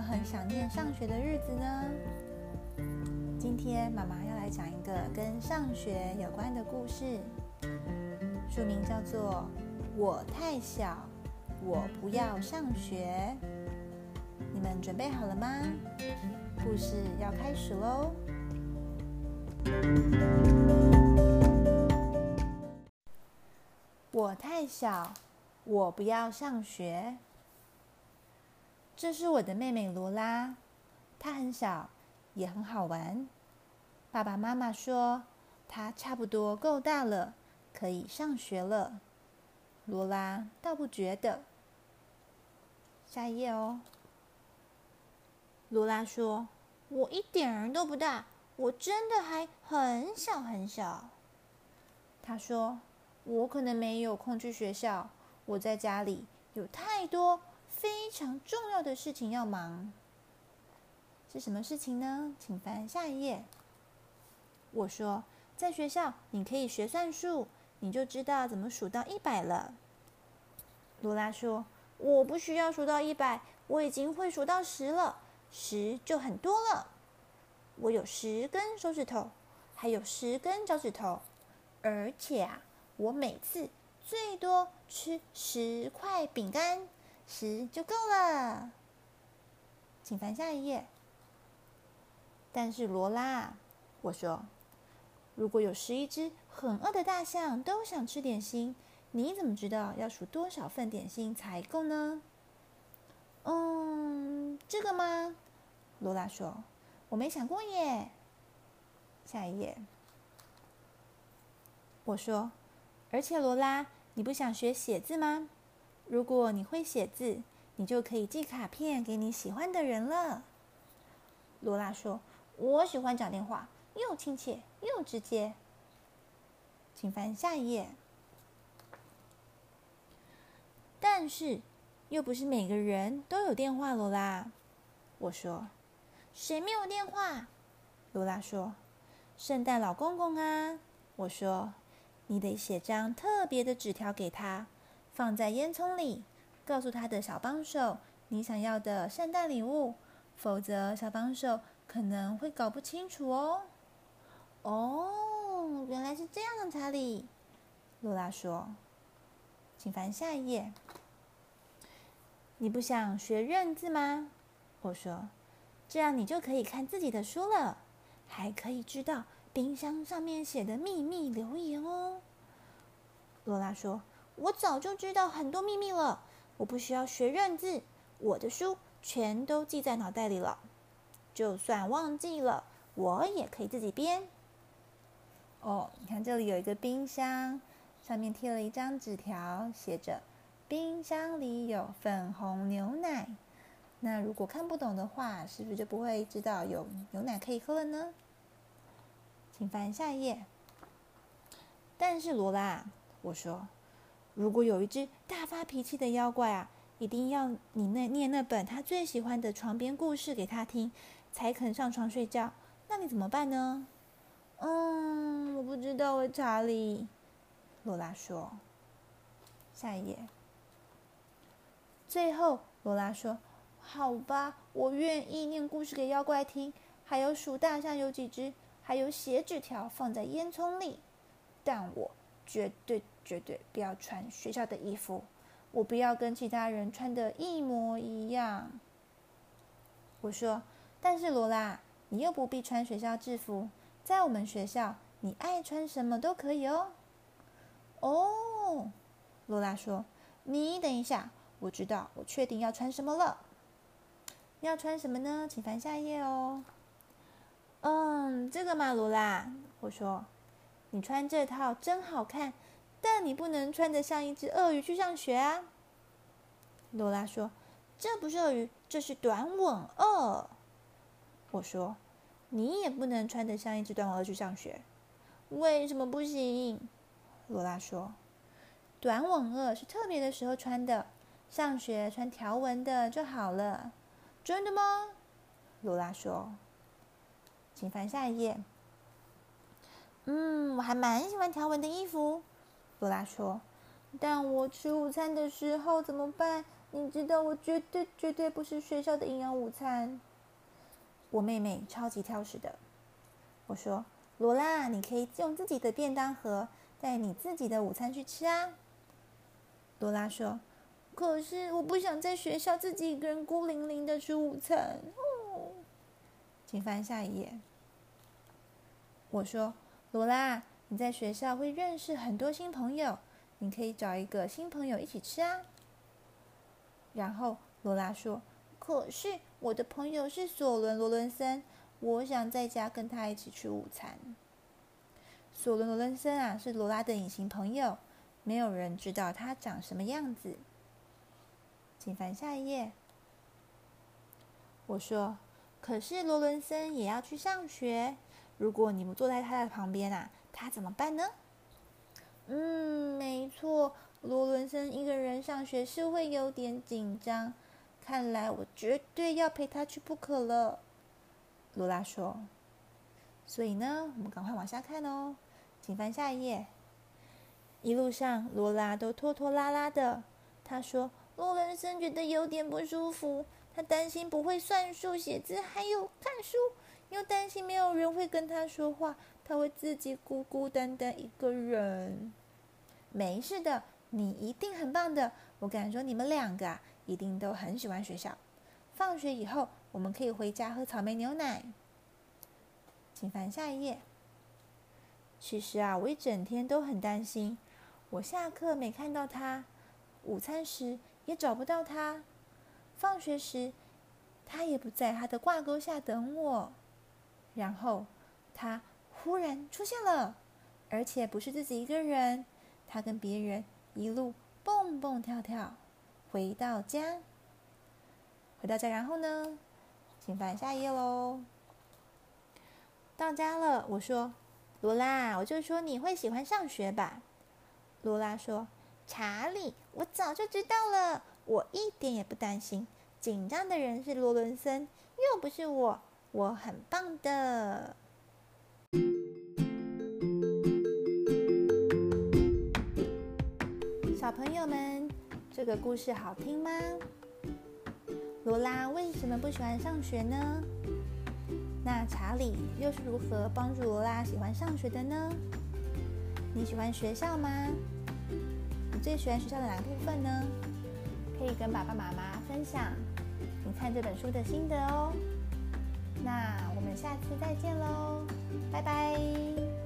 很想念上学的日子呢？今天妈妈要来讲一个跟上学有关的故事，书名叫做《我太小，我不要上学》。你们准备好了吗？故事要开始喽！我太小，我不要上学。这是我的妹妹罗拉，她很小，也很好玩。爸爸妈妈说她差不多够大了，可以上学了。罗拉倒不觉得。下一页哦。罗拉说：“我一点儿都不大，我真的还很小很小。”她说：“我可能没有空去学校，我在家里有太多。”非常重要的事情要忙，是什么事情呢？请翻下一页。我说，在学校你可以学算术，你就知道怎么数到一百了。罗拉说：“我不需要数到一百，我已经会数到十了，十就很多了。我有十根手指头，还有十根脚趾头，而且啊，我每次最多吃十块饼干。”十就够了，请翻下一页。但是罗拉，我说，如果有十一只很饿的大象都想吃点心，你怎么知道要数多少份点心才够呢？嗯，这个吗？罗拉说，我没想过耶。下一页。我说，而且罗拉，你不想学写字吗？如果你会写字，你就可以寄卡片给你喜欢的人了。罗拉说：“我喜欢讲电话，又亲切又直接。”请翻下一页。但是，又不是每个人都有电话。罗拉，我说：“谁没有电话？”罗拉说：“圣诞老公公啊！”我说：“你得写张特别的纸条给他。”放在烟囱里，告诉他的小帮手你想要的圣诞礼物，否则小帮手可能会搞不清楚哦。哦，原来是这样的，查理。罗拉说：“请翻下一页。”你不想学认字吗？我说：“这样你就可以看自己的书了，还可以知道冰箱上面写的秘密留言哦。”罗拉说。我早就知道很多秘密了，我不需要学认字，我的书全都记在脑袋里了。就算忘记了，我也可以自己编。哦，你看这里有一个冰箱，上面贴了一张纸条，写着“冰箱里有粉红牛奶”。那如果看不懂的话，是不是就不会知道有牛奶可以喝了呢？请翻下一页。但是罗拉，我说。如果有一只大发脾气的妖怪啊，一定要你那念那本他最喜欢的床边故事给他听，才肯上床睡觉。那你怎么办呢？嗯，我不知道，查理。罗拉说。下一页。最后，罗拉说：“好吧，我愿意念故事给妖怪听，还有数大象有几只，还有写纸条放在烟囱里，但我绝对。”绝对不要穿学校的衣服，我不要跟其他人穿的一模一样。我说，但是罗拉，你又不必穿学校制服，在我们学校，你爱穿什么都可以哦。哦，罗拉说，你等一下，我知道，我确定要穿什么了。要穿什么呢？请翻下一页哦。嗯，这个嘛，罗拉，我说，你穿这套真好看。但你不能穿得像一只鳄鱼去上学啊！罗拉说：“这不是鳄鱼，这是短吻鳄。”我说：“你也不能穿得像一只短吻鳄去上学，为什么不行？”罗拉说：“短吻鳄是特别的时候穿的，上学穿条纹的就好了。”真的吗？罗拉说：“请翻下一页。”嗯，我还蛮喜欢条纹的衣服。罗拉说：“但我吃午餐的时候怎么办？你知道我绝对绝对不是学校的营养午餐。我妹妹超级挑食的。我说：“罗拉，你可以用自己的便当盒带你自己的午餐去吃啊。”罗拉说：“可是我不想在学校自己一个人孤零零的吃午餐。”哦，请翻下一页。我说：“罗拉，你在学校会认识很多新朋友，你可以找一个新朋友一起吃啊。”然后罗拉说：“可是我的朋友是索伦·罗伦森。”我想在家跟他一起吃午餐。索伦·罗伦森啊，是罗拉的隐形朋友，没有人知道他长什么样子。请翻下一页。我说：“可是罗伦森也要去上学，如果你不坐在他的旁边啊，他怎么办呢？”嗯，没错，罗伦森一个人上学是会有点紧张。看来我绝对要陪他去不可了。罗拉说：“所以呢，我们赶快往下看哦，请翻下一页。一路上，罗拉都拖拖拉拉的。他说，罗伦森觉得有点不舒服，他担心不会算数、写字，还有看书，又担心没有人会跟他说话，他会自己孤孤单单一个人。没事的，你一定很棒的。我敢说，你们两个啊，一定都很喜欢学校。放学以后。”我们可以回家喝草莓牛奶。请翻下一页。其实啊，我一整天都很担心，我下课没看到他，午餐时也找不到他，放学时他也不在他的挂钩下等我。然后他忽然出现了，而且不是自己一个人，他跟别人一路蹦蹦跳跳回到家。回到家，然后呢？请翻下一页喽。到家了，我说：“罗拉，我就说你会喜欢上学吧。”罗拉说：“查理，我早就知道了，我一点也不担心。紧张的人是罗伦森，又不是我，我很棒的。”小朋友们，这个故事好听吗？罗拉为什么不喜欢上学呢？那查理又是如何帮助罗拉喜欢上学的呢？你喜欢学校吗？你最喜欢学校的哪部分呢？可以跟爸爸妈妈分享你看这本书的心得哦。那我们下次再见喽，拜拜。